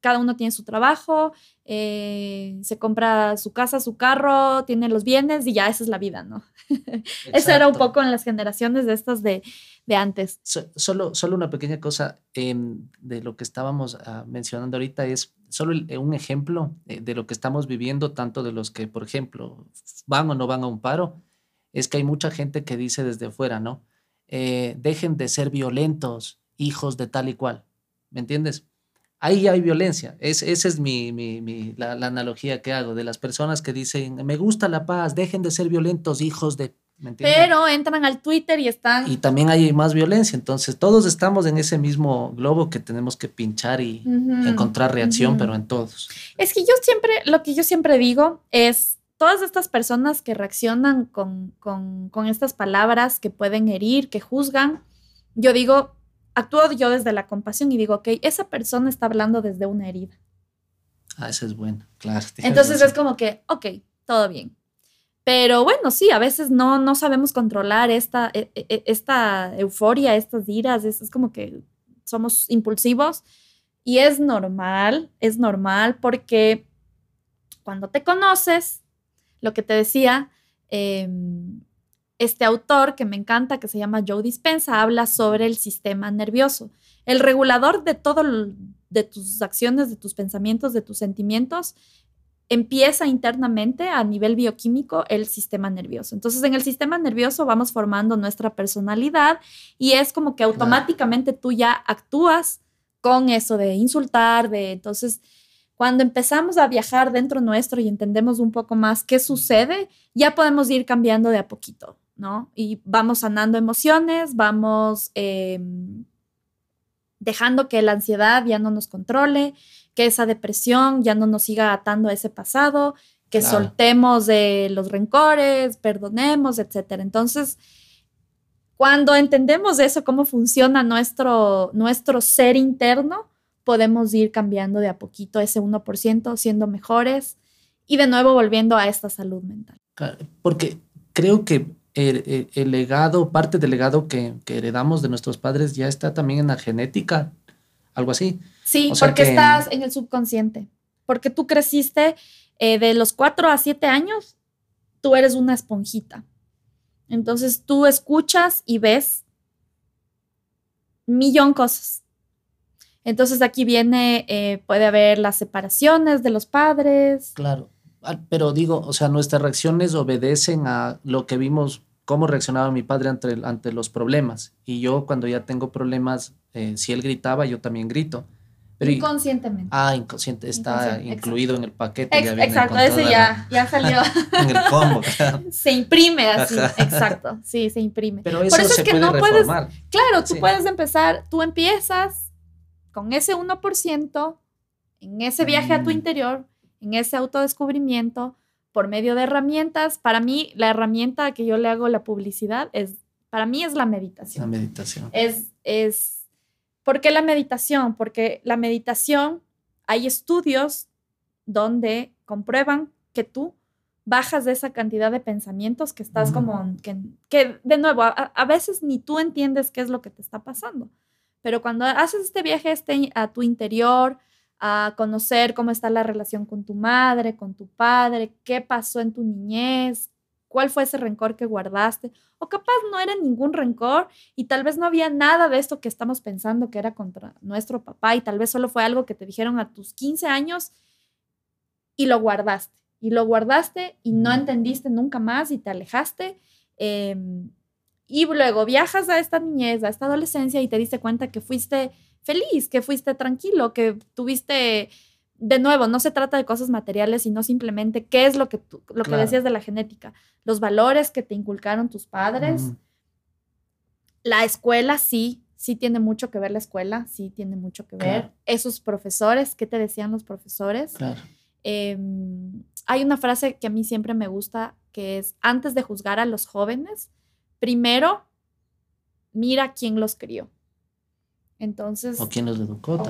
cada uno tiene su trabajo, eh, se compra su casa, su carro, tiene los bienes y ya esa es la vida, ¿no? [LAUGHS] Eso era un poco en las generaciones de estas de, antes. solo, solo una pequeña cosa em, de lo que estábamos ah, mencionando ahorita es solo un ejemplo eh, de lo que estamos viviendo, tanto de los que, por ejemplo, van o no van a un paro, es que hay mucha gente que dice desde fuera, ¿no? Eh, dejen de ser violentos, hijos de tal y cual, ¿me entiendes? ahí hay violencia. Es, esa es mi, mi, la, analogía que hago de las personas que dicen, me gusta la paz, dejen de ser violentos, hijos de... Pero entran al Twitter y están... Y también hay más violencia. Entonces, todos estamos en ese mismo globo que tenemos que pinchar y encontrar reacción, pero en todos. Es que yo siempre, lo que yo siempre digo es, todas estas personas que reaccionan con, con, con estas palabras que pueden herir, que juzgan, yo digo, actúo yo desde la compasión y digo, ok, esa persona está hablando desde una herida. Ah, eso es bueno, claro. Entonces es como que, ok, todo bien. Pero bueno, sí, a veces no, no sabemos controlar esta, e, e, e, esta euforia, estas iras, es, como que somos impulsivos y es normal, es normal porque cuando te conoces, lo que te decía, eh, este autor que me encanta, que se llama Joe Dispensa, habla sobre el sistema nervioso. El regulador de todo, de tus acciones, de tus pensamientos, de tus sentimientos, empieza internamente a nivel bioquímico el sistema nervioso. Entonces, en el sistema nervioso vamos formando nuestra personalidad y es como que automáticamente tú ya actúas con eso de insultar, de entonces cuando empezamos a viajar dentro nuestro y entendemos un poco más qué sucede, ya podemos ir cambiando de a poquito. ¿no? Y vamos sanando emociones, vamos em, dejando que la ansiedad ya no nos controle, que esa depresión ya no nos siga atando a ese pasado, que soltemos de los rencores, perdonemos, etc. Entonces, cuando entendemos eso, cómo funciona nuestro, nuestro ser interno, podemos ir cambiando de a poquito ese 1%, siendo mejores y de nuevo volviendo a esta salud mental. Porque creo que el, legado, parte del legado que, heredamos de nuestros padres ya está también en la genética, algo así. Sí, porque estás en el subconsciente, porque tú creciste eh, de los 4 a 7 años, tú eres una esponjita. Entonces tú escuchas y ves millón cosas. Entonces aquí viene, eh, puede haber las separaciones de los padres. Claro, ah, pero digo, o sea, nuestras reacciones obedecen a lo que vimos, cómo reaccionaba mi padre ante, ante los problemas. Y yo cuando ya tengo problemas, eh, si él gritaba, yo también grito. Inconscientemente. ah, inconsciente, está incluido en el paquete. exacto, ese ya, ya salió. [LAUGHS] en el combo. [LAUGHS] Se imprime así, exacto, sí, se imprime. Pero eso Por eso es que no reformar. puedes, claro, tú puedes empezar, tú empiezas con ese 1%, en ese viaje a tu mm. interior, en ese autodescubrimiento, por medio de herramientas. Para mí, la herramienta que yo le hago la publicidad es, para mí es la meditación. La meditación. Es, es ¿Por qué la meditación? Porque la meditación, hay estudios donde comprueban que tú bajas de esa cantidad de pensamientos que estás como, que, de nuevo, a, veces ni tú entiendes qué es lo que te está pasando, pero cuando haces este viaje este, a tu interior, a conocer cómo está la relación con tu madre, con tu padre, qué pasó en tu niñez, cuál fue ese rencor que guardaste, o capaz no era ningún rencor y tal vez no había nada de esto que estamos pensando que era contra nuestro papá y tal vez solo fue algo que te dijeron a tus 15 años y lo guardaste, y lo guardaste y no entendiste nunca más y te alejaste. Em, y luego viajas a esta niñez, a esta adolescencia y te diste cuenta que fuiste feliz, que fuiste tranquilo, que tuviste de nuevo, no se trata de cosas materiales, sino simplemente qué es lo que tú, lo que decías de la genética, los valores que te inculcaron tus padres. La escuela sí, sí tiene mucho que ver la escuela, sí tiene mucho que ver. Esos profesores, ¿qué te decían los profesores? Em, hay una frase que a mí siempre me gusta, que es, antes de juzgar a los jóvenes, primero mira quién los crió. Entonces... O quién los educó.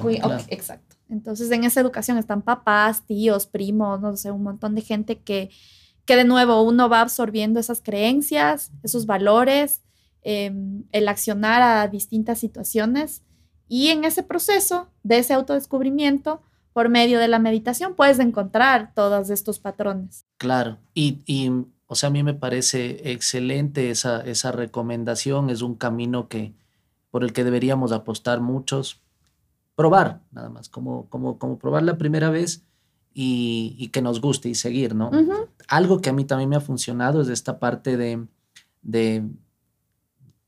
exacto. Entonces, en esa educación están papás, tíos, primos, no sé, un montón de gente que, que de nuevo uno va absorbiendo esas creencias, esos valores, em, el accionar a distintas situaciones. Y en ese proceso de ese autodescubrimiento, por medio de la meditación, puedes encontrar todos estos patrones. Claro, y, y o sea, a mí me parece excelente esa, esa recomendación, es un camino que, por el que deberíamos apostar muchos probar, nada más, como, como, como probar la primera vez y, que nos guste y seguir, ¿no? Algo que a mí también me ha funcionado es esta parte de, de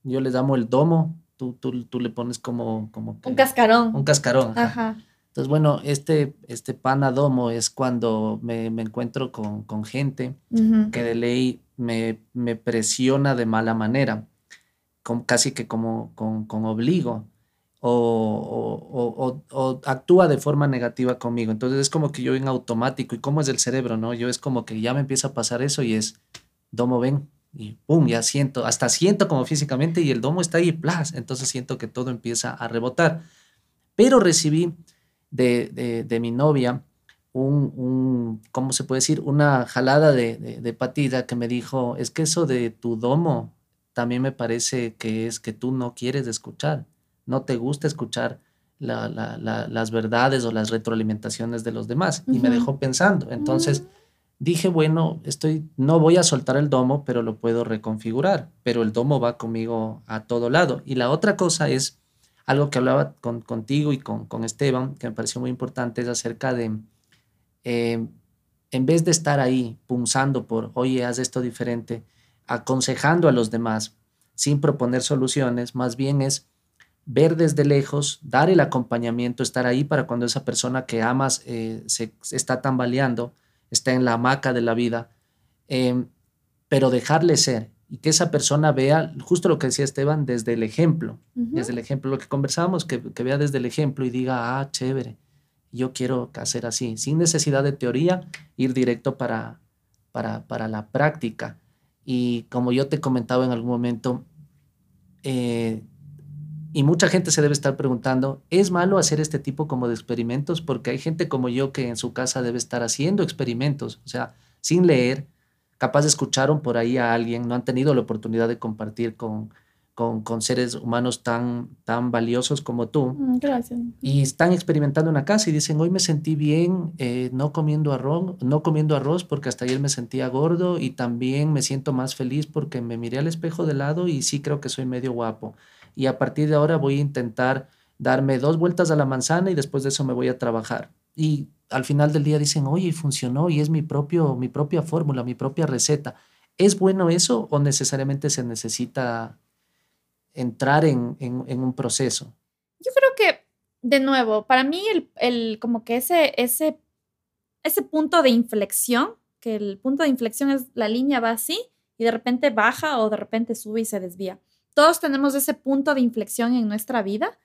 yo les llamo el domo, tú, tú, tú le pones como, como un cascarón. Un cascarón. Ajá. Entonces, bueno, este, este domo es cuando me, me encuentro con, con gente que de ley me, me, presiona de mala manera, con, casi que como con, con obligo o, o, actúa de forma negativa conmigo. Entonces es como que yo en automático, y cómo es el cerebro, ¿no? Yo es como que ya me empieza a pasar eso y es, domo, ven, y pum, ya siento, hasta siento como físicamente y el domo está ahí, plas, entonces siento que todo empieza a rebotar. Pero recibí de, de, mi novia un, un, ¿cómo se puede decir? Una jalada de, de, patita que me dijo, es que eso de tu domo también me parece que es que tú no quieres escuchar no te gusta escuchar las verdades o las retroalimentaciones de los demás. Y me dejó pensando. Entonces dije, bueno, estoy, no voy a soltar el domo, pero lo puedo reconfigurar. Pero el domo va conmigo a todo lado. Y la otra cosa es algo que hablaba con, contigo y con, con Esteban, que me pareció muy importante, es acerca de, eh, en vez de estar ahí punzando por, oye, haz esto diferente, aconsejando a los demás sin proponer soluciones, más bien es ver desde lejos, dar el acompañamiento, estar ahí para cuando esa persona que amas eh, se, está tambaleando, está en la hamaca de la vida, em, pero dejarle ser y que esa persona vea justo lo que decía Esteban desde el ejemplo, desde el ejemplo, lo que conversábamos, que, vea desde el ejemplo y diga, ah, chévere, yo quiero hacer así, sin necesidad de teoría, ir directo para, para, para la práctica. Y como yo te comentaba en algún momento, eh, y mucha gente se debe estar preguntando, ¿es malo hacer este tipo como de experimentos? Porque hay gente como yo que en su casa debe estar haciendo experimentos, o sea, sin leer, capaz escucharon por ahí a alguien, no han tenido la oportunidad de compartir con, con, con seres humanos tan, tan valiosos como tú. Mm, gracias. Y están experimentando en la casa y dicen, hoy me sentí bien eh, no, comiendo arroz, no comiendo arroz porque hasta ayer me sentía gordo y también me siento más feliz porque me miré al espejo de lado y sí creo que soy medio guapo y a partir de ahora voy a intentar darme dos vueltas a la manzana y después de eso me voy a trabajar. Y al final del día dicen, oye, funcionó y es mi, propio, mi propia fórmula, mi propia receta. ¿Es bueno eso o necesariamente se necesita entrar en, un proceso? Yo creo que, de nuevo, para mí el, el, como que ese, ese, ese punto de inflexión, que el punto de inflexión es la línea va así y de repente baja o de repente sube y se desvía. Todos tenemos ese punto de inflexión en nuestra vida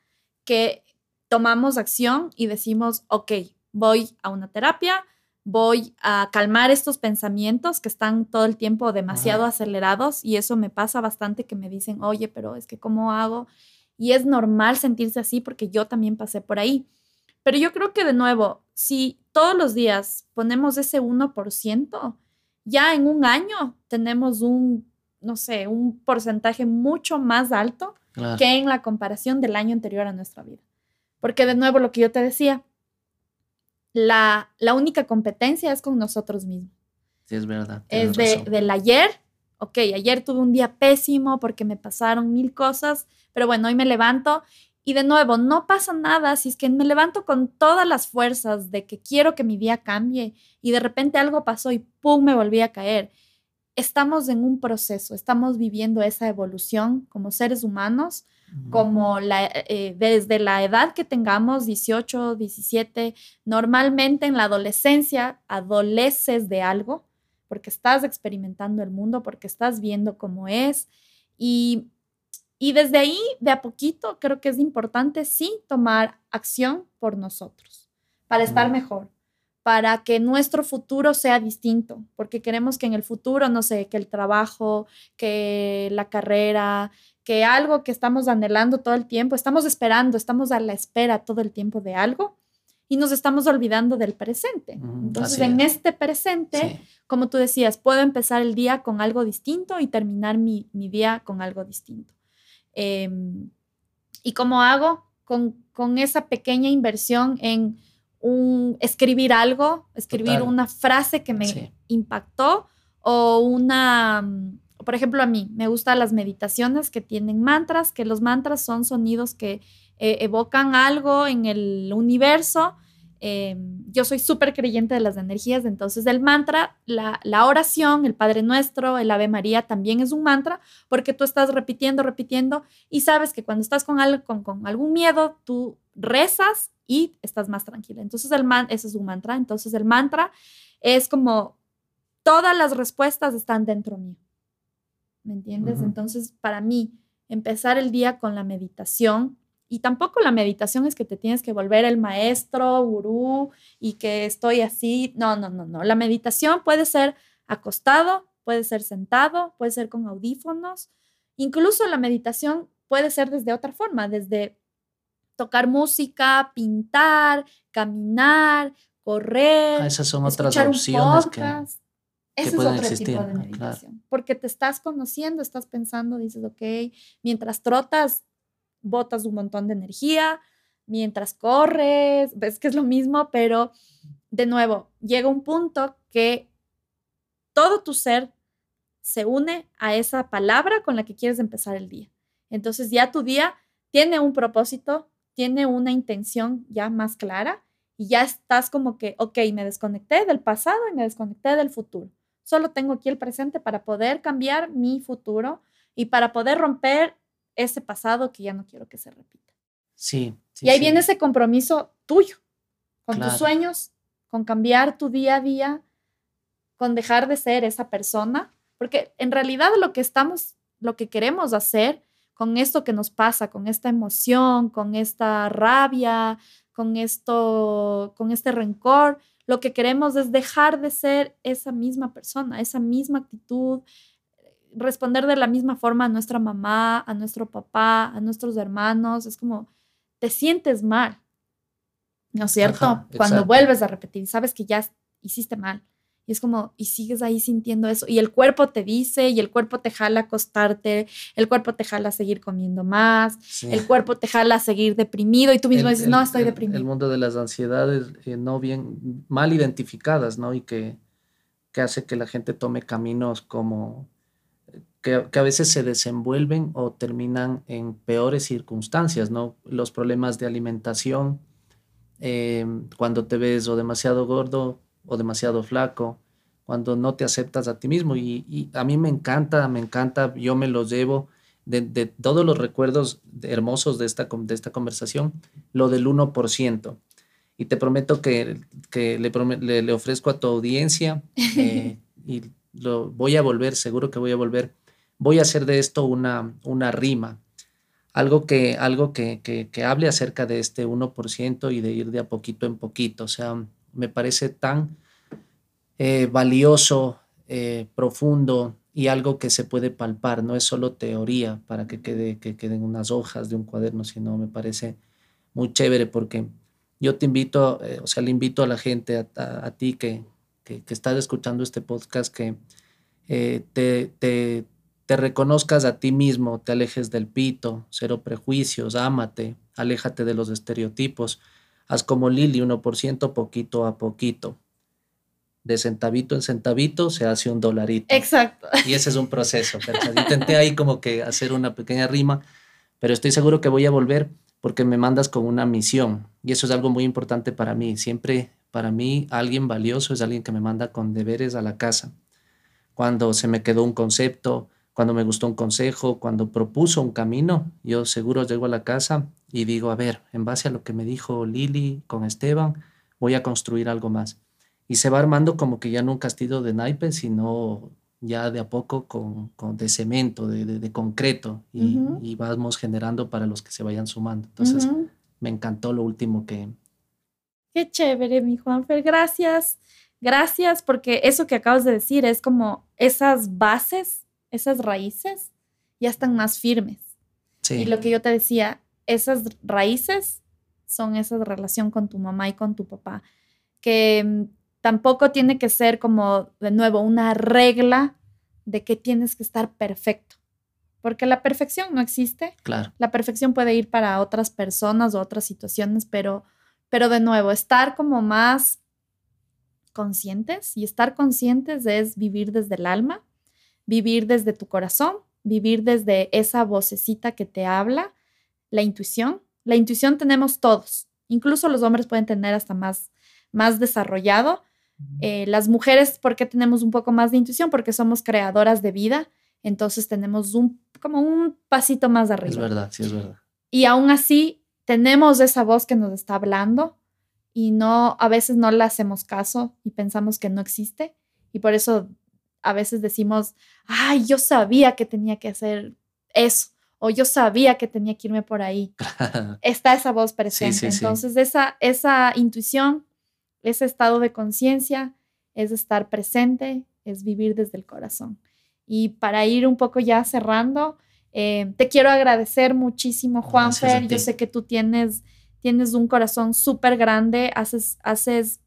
que tomamos acción y decimos, ok, voy a una terapia, voy a calmar estos pensamientos que están todo el tiempo demasiado acelerados y eso me pasa bastante que me dicen, oye, pero es que ¿cómo hago? Y es normal sentirse así porque yo también pasé por ahí. Pero yo creo que de nuevo, si todos los días ponemos ese 1%, ya en un año tenemos un, no sé, un porcentaje mucho más alto que en la comparación del año anterior a nuestra vida. Porque de nuevo, lo que yo te decía, la, la única competencia es con nosotros mismos. Sí, es verdad. Es de, del ayer. Ok, ayer tuve un día pésimo porque me pasaron mil cosas, pero bueno, hoy me levanto y de nuevo, no pasa nada si es que me levanto con todas las fuerzas de que quiero que mi día cambie y de repente algo pasó y ¡pum! me volví a caer estamos en un proceso, estamos viviendo esa evolución como seres humanos, como la, eh, desde la edad que tengamos, 18, 17, normalmente en la adolescencia adoleces de algo porque estás experimentando el mundo, porque estás viendo cómo es y, y desde ahí, de a poquito, creo que es importante sí tomar acción por nosotros para estar mejor para que nuestro futuro sea distinto, porque queremos que en el futuro, no sé, que el trabajo, que la carrera, que algo que estamos anhelando todo el tiempo, estamos esperando, estamos a la espera todo el tiempo de algo y nos estamos olvidando del presente. Entonces, en este presente, como tú decías, puedo empezar el día con algo distinto y terminar mi, día con algo distinto. Em, ¿Y cómo hago? Con, con esa pequeña inversión en un, escribir algo, escribir una frase que me impactó o una, mm, por ejemplo, a mí me gustan las meditaciones que tienen mantras, que los mantras son sonidos que eh, evocan algo en el universo. Em, yo soy súper creyente de las energías, entonces el mantra, la, la, oración, el Padre Nuestro, el Ave María también es un mantra porque tú estás repitiendo, repitiendo y sabes que cuando estás con, algo, con, con algún miedo, tú rezas y estás más tranquila. Entonces, el man, ese es un mantra. Entonces, el mantra es como todas las respuestas están dentro mío. ¿Me entiendes? Entonces, para mí, empezar el día con la meditación, y tampoco la meditación es que te tienes que volver el maestro, gurú, y que estoy así. No, no, no, no. La meditación puede ser acostado, puede ser sentado, puede ser con audífonos. Incluso la meditación puede ser desde otra forma, desde tocar música, pintar, caminar, correr. Ah, esas son otras opciones que, Ese es otro tipo de meditación. Porque te estás conociendo, estás pensando, dices, ok, mientras trotas, botas un montón de energía, mientras corres, ves que es lo mismo, pero de nuevo, llega un punto que todo tu ser se une a esa palabra con la que quieres empezar el día. Entonces ya tu día tiene un propósito, tiene una intención ya más clara y ya estás como que, ok, me desconecté del pasado y me desconecté del futuro. Solo tengo aquí el presente para poder cambiar mi futuro y para poder romper ese pasado que ya no quiero que se repita. Sí. y ahí viene ese compromiso tuyo, con tus sueños, con cambiar tu día a día, con dejar de ser esa persona, porque en realidad lo que estamos, lo que queremos hacer con esto que nos pasa, con esta emoción, con esta rabia, con esto, con este rencor, lo que queremos es dejar de ser esa misma persona, esa misma actitud, responder de la misma forma a nuestra mamá, a nuestro papá, a nuestros hermanos. Es como, te sientes mal, ¿no es cierto? Cuando vuelves a repetir, sabes que ya hiciste mal. Y es como, y sigues ahí sintiendo eso. Y el cuerpo te dice, y el cuerpo te jala acostarte, el cuerpo te jala seguir comiendo más, el cuerpo te jala seguir deprimido, y tú mismo dices, no, estoy deprimido. El mundo de las ansiedades eh, no bien, mal identificadas, ¿no? Y que, que hace que la gente tome caminos como que, a veces se desenvuelven o terminan en peores circunstancias, ¿no? Los problemas de alimentación, em, cuando te ves o demasiado gordo o demasiado flaco, cuando no te aceptas a ti mismo. Y, a mí me encanta, me encanta, yo me los llevo de, todos los recuerdos hermosos de esta, de esta conversación, lo del 1%. Y te prometo que, que le, le, ofrezco a tu audiencia [LAUGHS] eh, y lo voy a volver, seguro que voy a volver voy a hacer de esto una, una rima, algo, que, algo que, que, hable acerca de este 1% y de ir de a poquito en poquito. O sea, me parece tan eh, valioso, eh, profundo y algo que se puede palpar, no es solo teoría para que, quede, que queden unas hojas de un cuaderno, sino me parece muy chévere porque yo te invito, eh, o sea, le invito a la gente, a, ti que, que, estás escuchando este podcast, que te, te, te reconozcas a ti mismo, te alejes del pito, cero prejuicios, ámate, aléjate de los estereotipos, haz como Lili, 1% poquito a poquito. De centavito en centavito se hace un dolarito. Exacto. Y ese es un proceso. Intenté ahí como que hacer una pequeña rima, pero estoy seguro que voy a volver porque me mandas con una misión. Y eso es algo muy importante para mí. Siempre para mí alguien valioso es alguien que me manda con deberes a la casa. Cuando se me quedó un concepto, cuando me gustó un consejo, cuando propuso un camino, yo seguro llego a la casa y digo, a ver, en base a lo que me dijo Lili con Esteban, voy a construir algo más. Y se va armando como que ya no un castillo de naipes, sino ya de a poco con, con de cemento, de, de, concreto, y, y, vamos generando para los que se vayan sumando. Entonces, me encantó lo último que... Qué chévere, mi Juanfer, gracias. Gracias porque eso que acabas de decir es como esas bases esas raíces ya están más firmes. Y lo que yo te decía, esas raíces son esa relación con tu mamá y con tu papá, que mm, tampoco tiene que ser como, de nuevo, una regla de que tienes que estar perfecto, porque la perfección no existe. Claro. La perfección puede ir para otras personas o otras situaciones, pero, pero de nuevo, estar como más conscientes y estar conscientes es vivir desde el alma vivir desde tu corazón, vivir desde esa vocecita que te habla, la intuición. La intuición tenemos todos, incluso los hombres pueden tener hasta más, más desarrollado. Eh, las mujeres, ¿por qué tenemos un poco más de intuición? Porque somos creadoras de vida, entonces tenemos un, como un pasito más arriba. Es verdad, sí, es verdad. Y aún así, tenemos esa voz que nos está hablando y no, a veces no le hacemos caso y pensamos que no existe. Y por eso a veces decimos, ay, yo sabía que tenía que hacer eso, o yo sabía que tenía que irme por ahí. [LAUGHS] Está esa voz presente. Entonces, Esa, esa intuición, ese estado de conciencia, es estar presente, es vivir desde el corazón. Y para ir un poco ya cerrando, eh, te quiero agradecer muchísimo, Juanfer. Yo sé que tú tienes, tienes un corazón súper grande, haces, haces,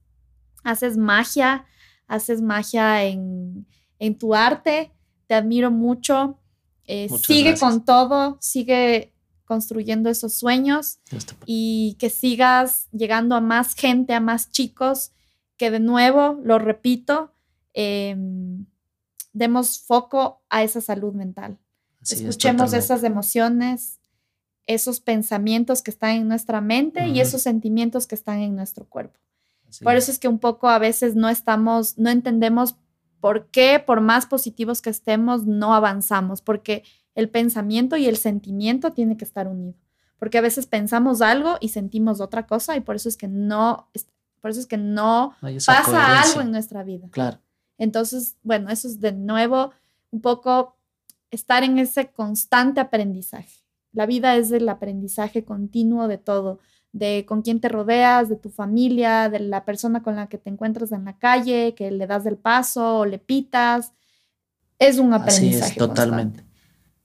haces magia, haces magia en, en tu arte. Te admiro mucho. Eh, sigue con todo, sigue construyendo esos sueños y que sigas llegando a más gente, a más chicos, que de nuevo, lo repito, em, demos foco a esa salud mental. Escuchemos esas emociones, esos pensamientos que están en nuestra mente y esos sentimientos que están en nuestro cuerpo. Por eso es que un poco a veces no estamos, no entendemos ¿Por qué, por más positivos que estemos, no avanzamos? Porque el pensamiento y el sentimiento tienen que estar unidos. Porque a veces pensamos algo y sentimos otra cosa y por eso es que no, por eso es que no pasa algo en nuestra vida. Claro. Entonces, bueno, eso es de nuevo un poco estar en ese constante aprendizaje. La vida es el aprendizaje continuo de todo de con quién te rodeas, de tu familia, de la persona con la que te encuentras en la calle, que le das el paso o le pitas. Es un aprendizaje. Así es, totalmente.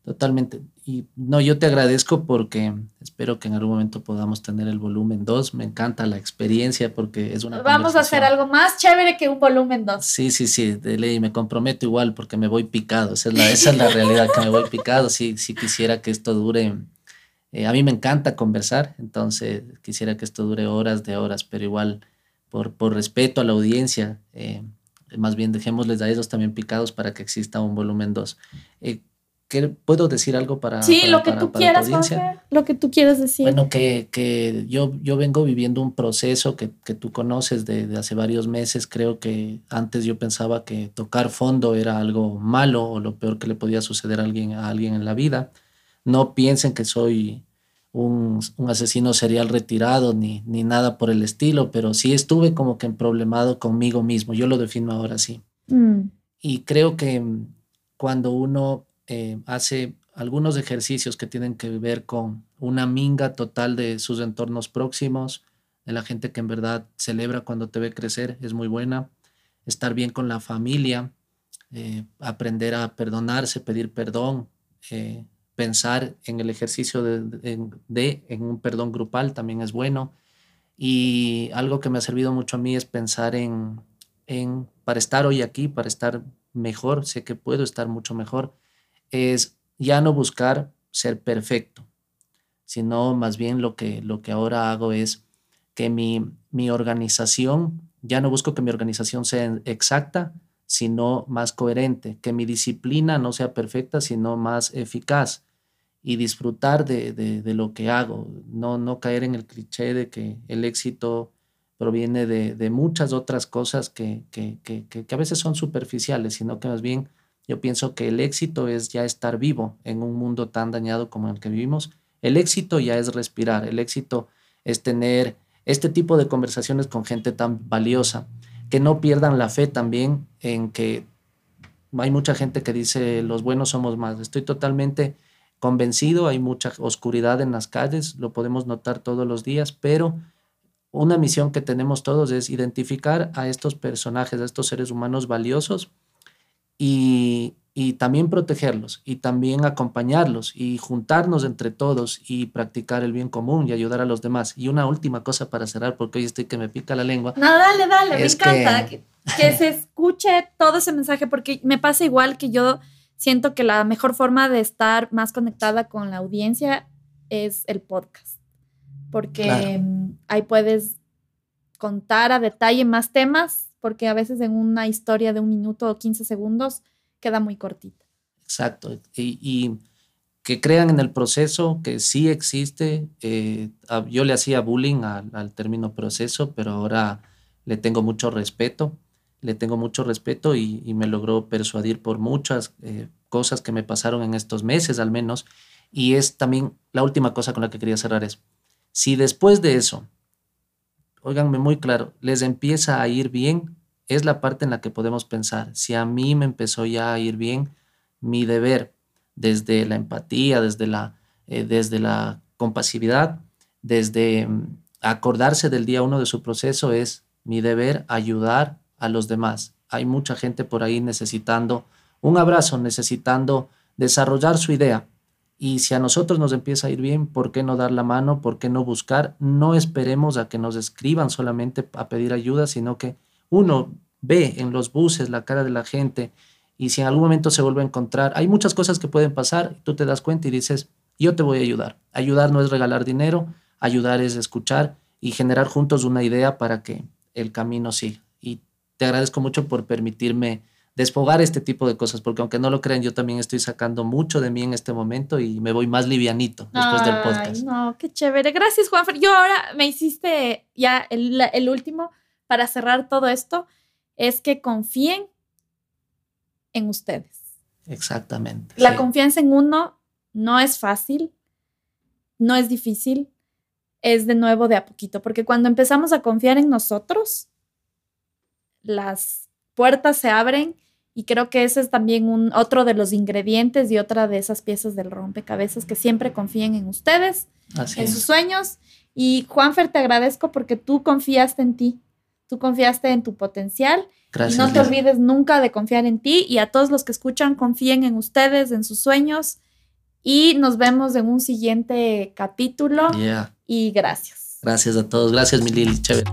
Totalmente. Y no, yo te agradezco porque espero que en algún momento podamos tener el volumen 2. Me encanta la experiencia porque es una... Vamos a hacer algo más chévere que un volumen 2. Sí, sí, sí, de ley. Me comprometo igual porque me voy picado. Esa es la, esa es la realidad, que me voy picado. Sí, sí quisiera que esto dure eh, a mí me encanta conversar, entonces quisiera que esto dure horas de horas, pero igual por, por respeto a la audiencia, eh, más bien dejémosles a ellos también picados para que exista un volumen 2. Eh, ¿Puedo decir algo para Sí, para- lo que para- tú para quieras, lo que tú quieras decir. Bueno, que, que yo, yo vengo viviendo un proceso que, que tú conoces de, de hace varios meses. Creo que antes yo pensaba que tocar fondo era algo malo o lo peor que le podía suceder a alguien, a alguien en la vida. No piensen que soy un, un asesino serial retirado ni, ni nada por el estilo, pero sí estuve como que problemado conmigo mismo. Yo lo defino ahora así. Mm, Y creo que cuando uno eh, hace algunos ejercicios que tienen que ver con una minga total de sus entornos próximos, de la gente que en verdad celebra cuando te ve crecer, es muy buena. Estar bien con la familia, eh, aprender a perdonarse, pedir perdón, eh, pensar en el ejercicio de, en un perdón grupal también es bueno. Y algo que me ha servido mucho a mí es pensar en, en, para estar hoy aquí, para estar mejor, sé que puedo estar mucho mejor, es ya no buscar ser perfecto, sino más bien lo que, lo que ahora hago es que mi, mi organización, ya no busco que mi organización sea exacta, sino más coherente, que mi disciplina no sea perfecta, sino más eficaz y disfrutar de, de- lo que hago, no, no caer en el cliché de que el éxito proviene de, de muchas otras cosas que, que- que- que a veces son superficiales, sino que más bien yo pienso que el éxito es ya estar vivo en un mundo tan dañado como el que vivimos. El éxito ya es respirar, el éxito es tener este tipo de conversaciones con gente tan valiosa, que no pierdan la fe también en que hay mucha gente que dice los buenos somos más. Estoy totalmente convencido, hay mucha oscuridad en las calles, lo podemos notar todos los días, pero una misión que tenemos todos es identificar a estos personajes, a estos seres humanos valiosos y, y también protegerlos y también acompañarlos y juntarnos entre todos y practicar el bien común y ayudar a los demás. Y una última cosa para cerrar, porque hoy estoy que me pica la lengua. No, dale, dale, me encanta que- que, que se escuche todo ese mensaje, porque me pasa igual que yo siento que la mejor forma de estar más conectada con la audiencia es el podcast, porque Claro. ahí puedes contar a detalle más temas, porque a veces en una historia de un minuto o 15 segundos queda muy cortita. Exacto. Y, que crean en el proceso, que sí existe. eh, yo le hacía bullying al, al término proceso, pero ahora le tengo mucho respeto. Le tengo mucho respeto y, y me logró persuadir por muchas eh, cosas que me pasaron en estos meses al menos. Y es también la última cosa con la que quería cerrar es, si después de eso, óiganme muy claro, les empieza a ir bien, es la parte en la que podemos pensar. Si a mí me empezó ya a ir bien, mi deber desde la empatía, desde la, eh, desde la compasividad, desde mm, acordarse del día uno de su proceso, es mi deber ayudar a los demás. Hay mucha gente por ahí necesitando un abrazo, necesitando desarrollar su idea. Y si a nosotros nos empieza a ir bien, ¿por qué no dar la mano? ¿Por qué no buscar? No esperemos a que nos escriban solamente a pedir ayuda, sino que uno ve en los buses la cara de la gente y si en algún momento se vuelve a encontrar, hay muchas cosas que pueden pasar, tú te das cuenta y dices, yo te voy a ayudar. Ayudar no es regalar dinero, ayudar es escuchar y generar juntos una idea para que el camino siga. Y te agradezco mucho por permitirme desfogar este tipo de cosas, porque aunque no lo crean, yo también estoy sacando mucho de mí en este momento y me voy más livianito después del podcast. no, qué chévere. Gracias, Juanfer. Yo ahora me hiciste ya el, el último para cerrar todo esto, es que confíen en ustedes. Exactamente. La sí. confianza en uno no es fácil, no es difícil, es de nuevo de a poquito, porque cuando empezamos a confiar en nosotros, las puertas se abren y creo que ese es también un, otro de los ingredientes y otra de esas piezas del rompecabezas que siempre confíen en ustedes, Así en es. sus sueños. Y Juanfer, te agradezco porque tú confiaste en ti, tú confiaste en tu potencial Gracias. y no te olvides nunca de confiar en ti y a todos los que escuchan, confíen en ustedes, en sus sueños y nos vemos en un siguiente capítulo Yeah. y gracias. Gracias a todos. Gracias, mi Lili. Chévere.